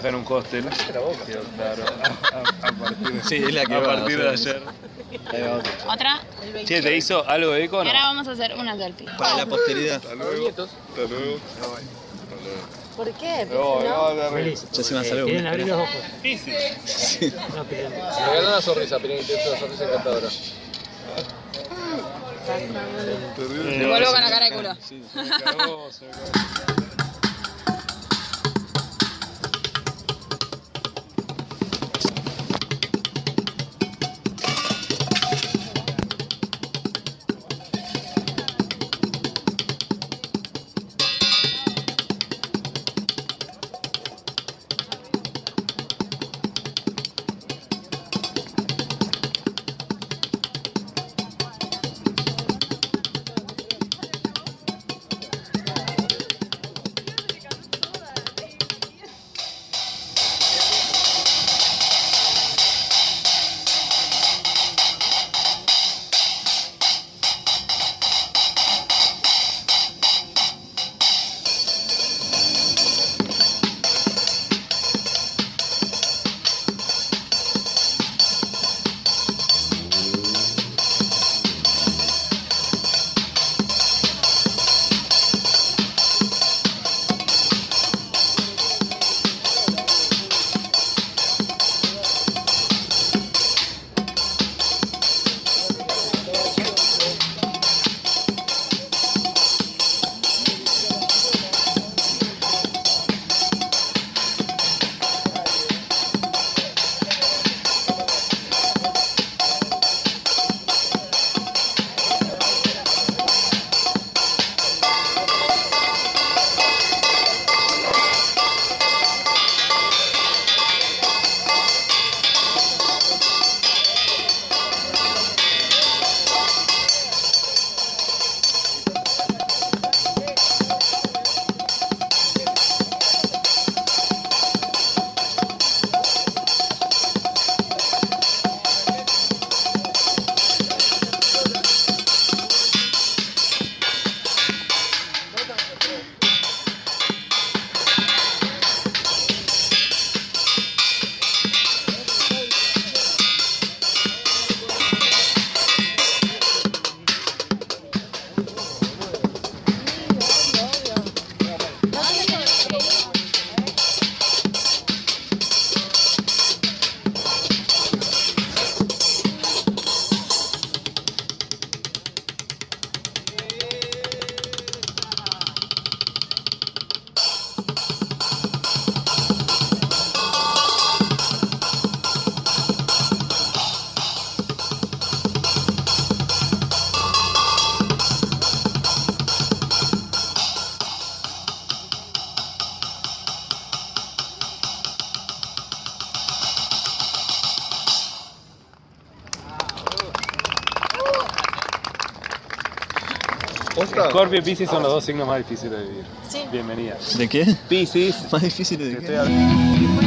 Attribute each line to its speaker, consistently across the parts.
Speaker 1: trabajar en un hostel. Claro. A, a partir de,
Speaker 2: Sí, es la que
Speaker 1: a partir de ayer.
Speaker 3: Otra.
Speaker 1: Che, ¿te hizo algo de eco no?
Speaker 3: ahora vamos a hacer una selfie.
Speaker 2: Para la posteridad.
Speaker 1: Hasta luego. Hasta luego.
Speaker 4: ¿Por qué?
Speaker 1: No, no, no,
Speaker 5: Feliz.
Speaker 2: Ya se me salió.
Speaker 5: Quieren abrir los ojos.
Speaker 1: Difícil.
Speaker 5: No, pero-
Speaker 6: Regala una sonrisa, Pirín, que es una sonrisa encantadora.
Speaker 3: Me vuelvo con la cara de culo.
Speaker 1: Sí, se me cagó, se me cagó. Scorpio y Pisces son los dos signos más difíciles de vivir.
Speaker 4: Sí.
Speaker 1: Bienvenida.
Speaker 2: ¿De qué?
Speaker 1: Pisces.
Speaker 2: Más difícil de
Speaker 1: Te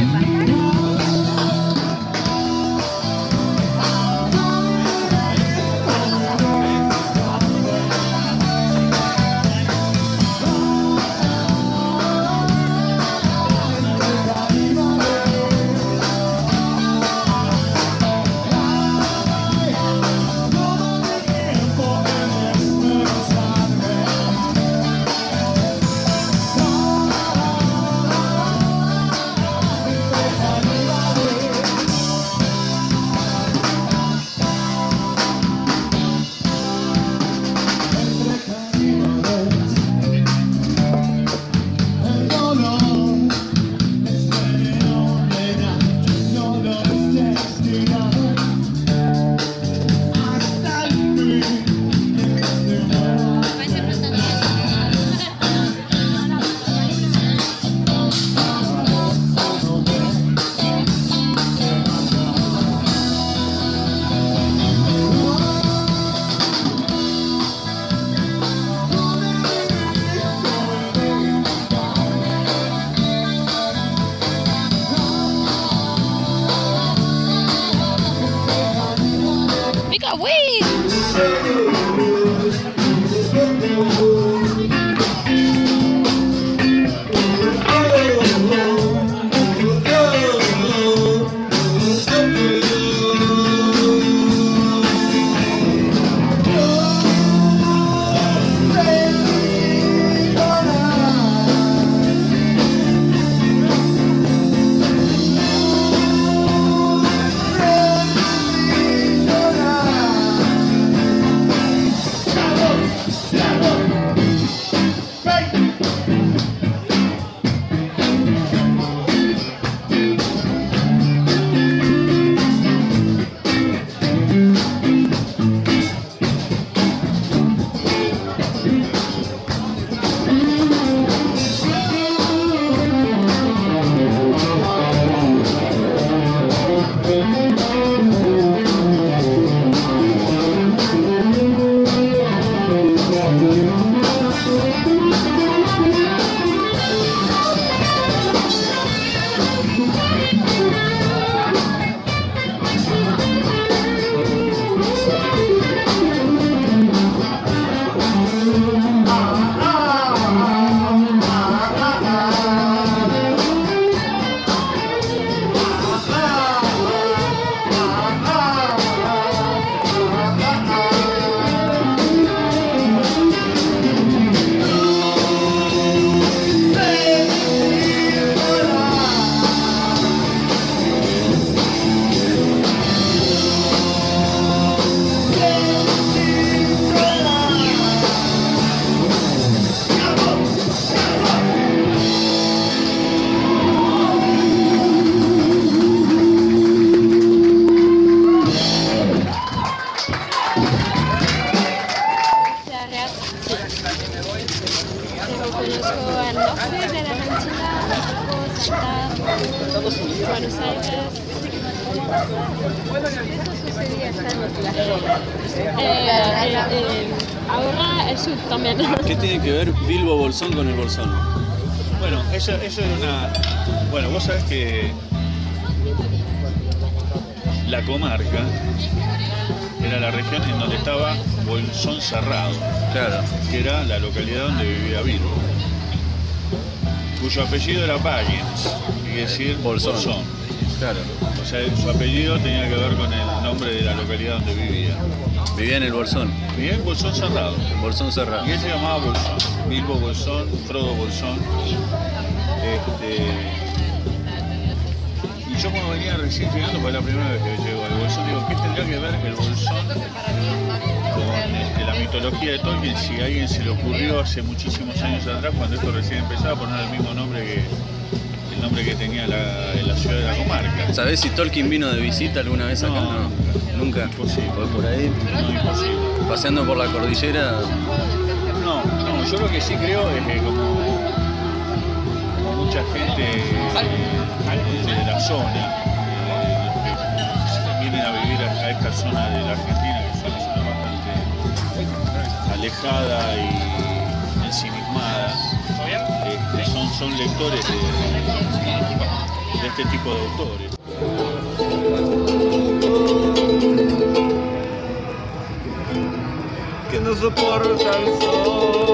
Speaker 3: Buenos Aires. Eso sucedía hasta en la eh, eh, eh, Ahora el sur también.
Speaker 5: ¿Qué tiene que ver Bilbo Bolsón con el Bolsón?
Speaker 7: Bueno, eso, eso es una. Bueno, vos sabés que la comarca era la región en donde estaba Bolsón Cerrado,
Speaker 5: Claro.
Speaker 7: que era la localidad donde vivía Bilbo, cuyo apellido era Baggins, quiere decir
Speaker 5: Bolsón.
Speaker 7: Bolsón.
Speaker 5: Claro.
Speaker 7: O sea, su apellido tenía que ver con el nombre de la localidad donde vivía.
Speaker 5: Vivía en el Bolsón.
Speaker 7: Vivía en Bolsón Cerrado.
Speaker 5: Bolsón cerrado.
Speaker 7: Y él se llamaba Bolsón, Bilbo Bolsón, Frodo Bolsón. Este, y yo cuando venía recién llegando, fue la primera vez que llego al Bolsón, digo, ¿qué tendría que ver el Bolsón con este, la mitología de Tolkien si a alguien se le ocurrió hace muchísimos años atrás, cuando esto recién empezaba, a poner el mismo nombre que nombre que tenía la, ciudad de la comarca?
Speaker 5: ¿Sabés si Tolkien vino de visita alguna vez acá?
Speaker 7: No,
Speaker 5: Nunca.
Speaker 7: Imposible.
Speaker 5: Fue por ahí,
Speaker 7: No, imposible.
Speaker 5: paseando por la cordillera.
Speaker 7: No, no, yo lo que sí creo es que como, como mucha gente eh, de la zona, eh, que vienen a vivir a, a esta zona de la Argentina, que es una zona bastante alejada y ensimismada, este, son, son lectores de, de este tipo de autores.
Speaker 8: que no soporta el sol,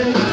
Speaker 8: No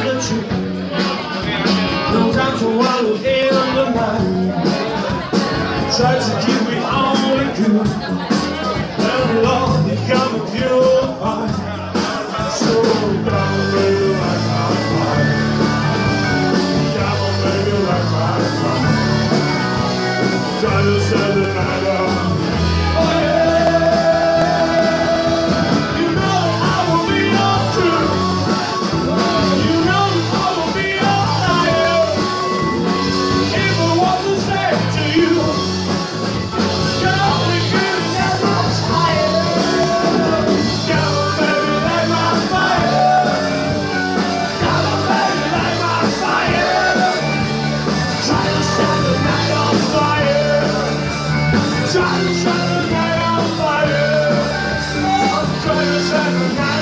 Speaker 9: try to
Speaker 3: sacrifice.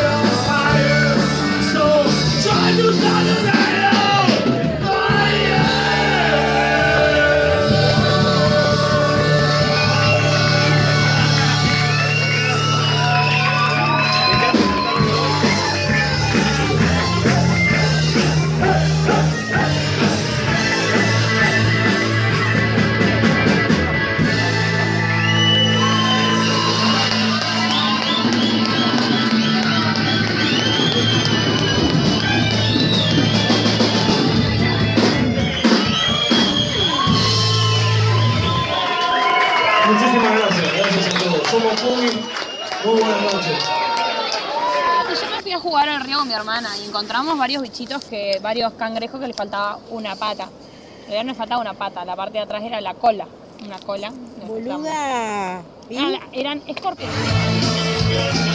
Speaker 3: Encontramos varios bichitos, que, varios cangrejos que les faltaba una pata. En realidad no les faltaba una pata, la parte de atrás era la cola. Una cola. Nos.
Speaker 10: Boluda.
Speaker 3: Ah, eran escorpiones.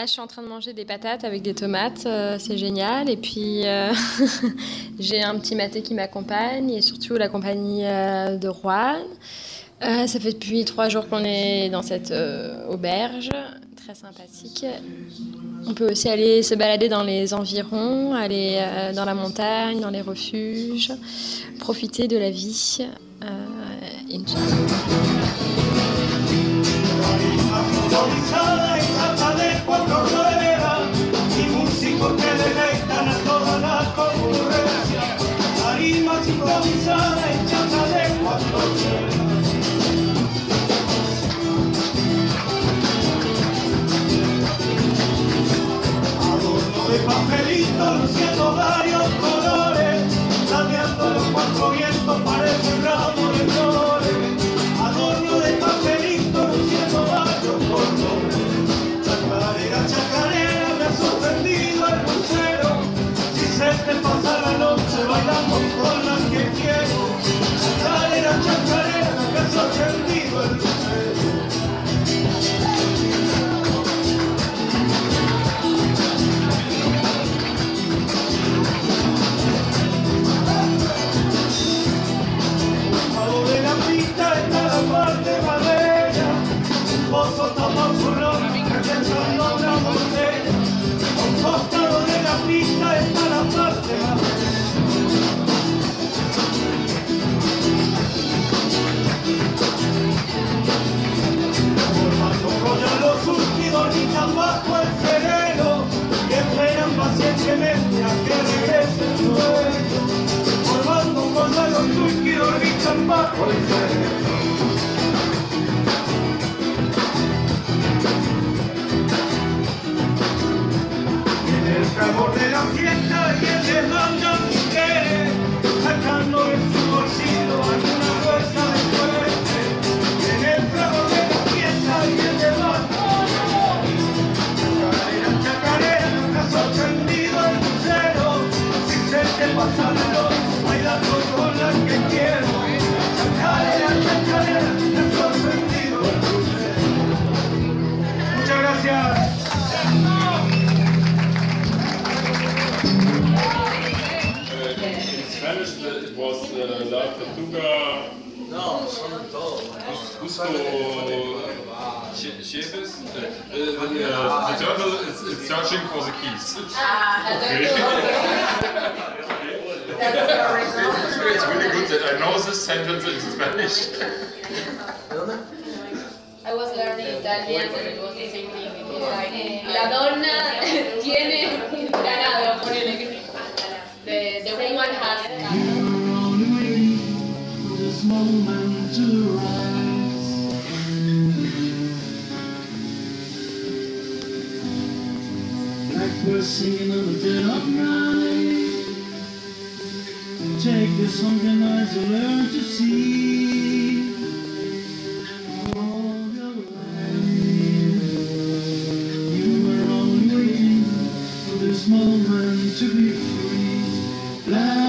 Speaker 11: Là, je suis en train de manger des patates avec des tomates, euh, c'est génial. Et puis, euh, j'ai un petit maté qui m'accompagne et surtout la compagnie euh, de Juan. Ça fait depuis trois jours qu'on est dans cette auberge, très sympathique. On peut aussi aller se balader dans les environs, aller dans la montagne, dans les refuges, profiter de la vie. Inch'Allah.
Speaker 9: Cuatro ruedas y músicos que deleitan a toda la concurrencia. Tarima sincronizada y chata de cuatro ruedas. Adorno de papelito surtidoritas bajo el sereno, que esperan pacientemente a que regrese su dueño formando un rollo los surtidoritas bajo el sereno.
Speaker 12: Tortuga. Uh, the turtle is, searching for the keys. Okay. it's really good that I know this sentence in Spanish.
Speaker 11: I was learning Italian and it was the same thing. La donna tiene ganado, ponele que
Speaker 9: moment to rise. We're singing on the dead of night. Take this sunken eyes and learn to see. All your life, you were only waiting for this moment to be free. Like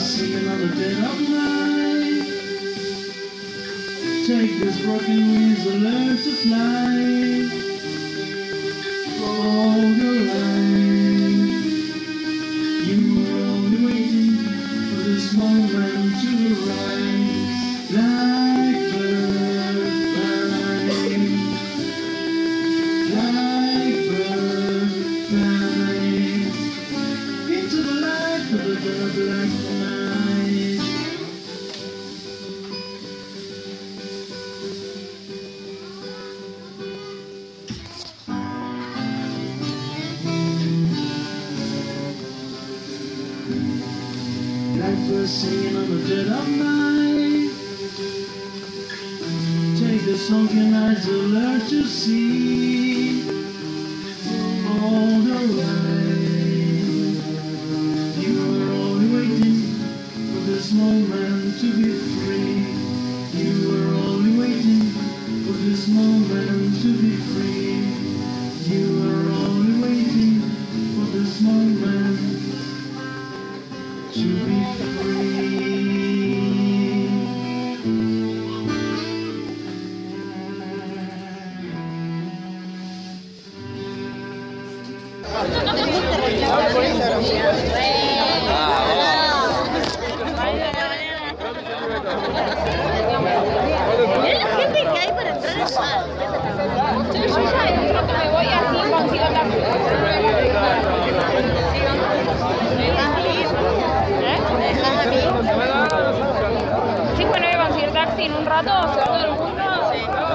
Speaker 13: On the dead of night. Take this broken wings and learn to fly.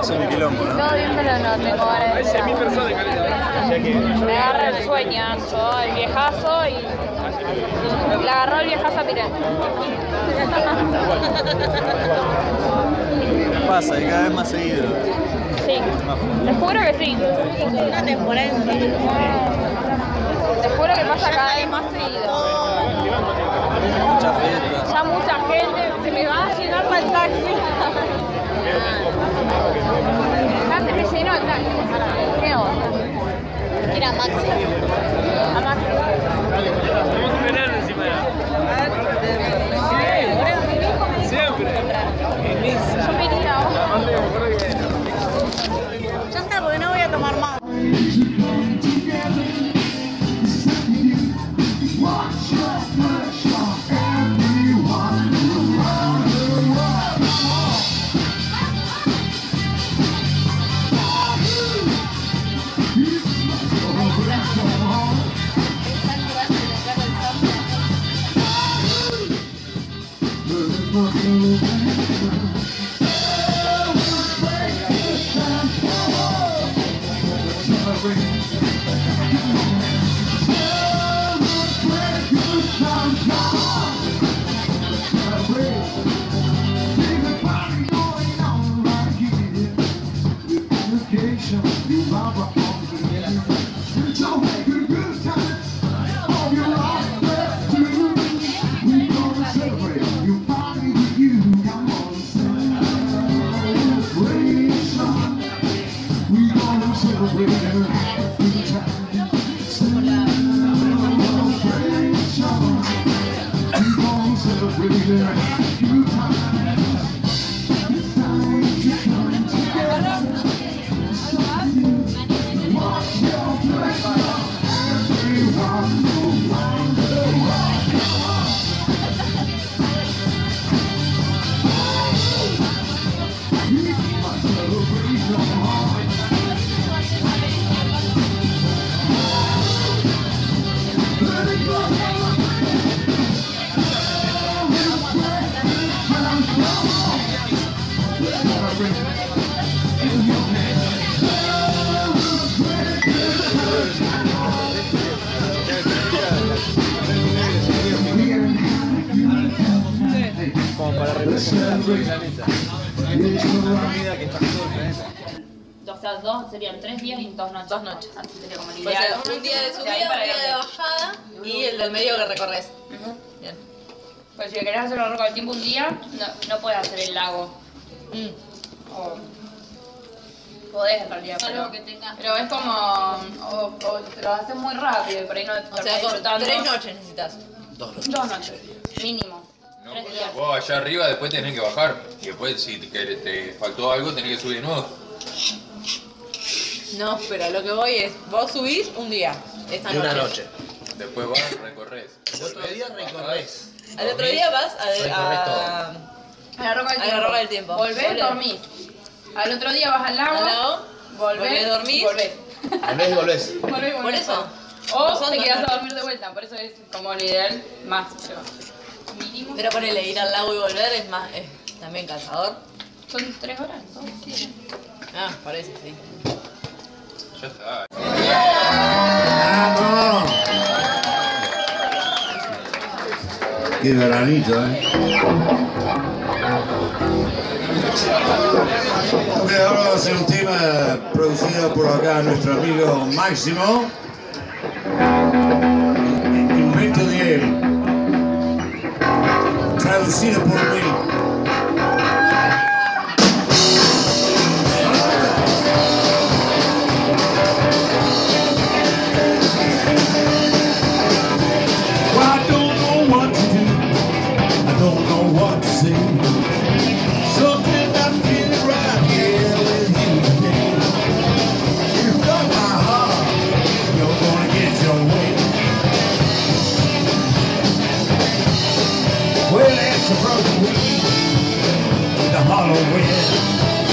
Speaker 2: Hace un quilombo, ¿no?
Speaker 3: Todo bien, pero no tengo ganas de Me agarra el sueñazo, el viejazo y. Le agarró el viejazo a Pirén.
Speaker 2: Pasa, y cada vez más seguido.
Speaker 3: Sí, te juro que sí.
Speaker 4: Una temporada.
Speaker 3: Te juro que pasa cada vez más seguido.
Speaker 2: Mucha fiesta.
Speaker 3: Ya mucha gente se me va a llenar para el taxi. Ya se me llenó el taxi. ¿Qué onda?
Speaker 4: Era Maxi.
Speaker 3: A Maxi. really there. Dos noches. Noches. Sería como el
Speaker 4: O sea, un día de subida, un día de bajada y el del medio que recorres. Bien.
Speaker 3: Pues si querés hacer la roca del tiempo un día, no, no puedes hacer el lago. O, podés en realidad, pero,
Speaker 4: que tenga-
Speaker 3: pero es como. O, o te lo haces muy rápido y por ahí no te
Speaker 4: O sea,
Speaker 3: disfrutando.
Speaker 4: tres noches necesitas.
Speaker 2: Dos
Speaker 3: Dos noches, mínimo. tres días.
Speaker 6: Vos allá arriba después tenés que bajar. Y después si te, te faltó algo tenés que subir de nuevo.
Speaker 4: No, pero lo que voy es, vos subís un día, esta
Speaker 2: Y una
Speaker 4: noche.
Speaker 2: noche.
Speaker 6: Después vas, recorres.
Speaker 2: El otro día recorres.
Speaker 4: Al otro día vas a, a,
Speaker 3: A la roca del
Speaker 4: a
Speaker 3: tiempo.
Speaker 4: roca del tiempo.
Speaker 3: Volvés,
Speaker 4: Volvés.
Speaker 3: dormís. Al otro día vas al lago.
Speaker 4: Al lago,
Speaker 3: volvés,
Speaker 4: volvés, dormís.
Speaker 3: Volvés.
Speaker 2: Volvés y volvés.
Speaker 3: Volvés, volvés.
Speaker 4: Por eso.
Speaker 3: O te
Speaker 4: dos
Speaker 3: quedas a dormir de vuelta, por eso es como lo ideal más. Mínimo.
Speaker 4: Pero ponele ir al lago y volver es más, es también cansador.
Speaker 3: Son tres horas, ¿no?
Speaker 4: Ah, parece, sí.
Speaker 6: Está.
Speaker 14: ¡Vamos! Qué veranito, ¿eh? Ok, ahora va a ser un tema producido por acá nuestro amigo Máximo. Invento de él. Traducido por mí. Hollow wind.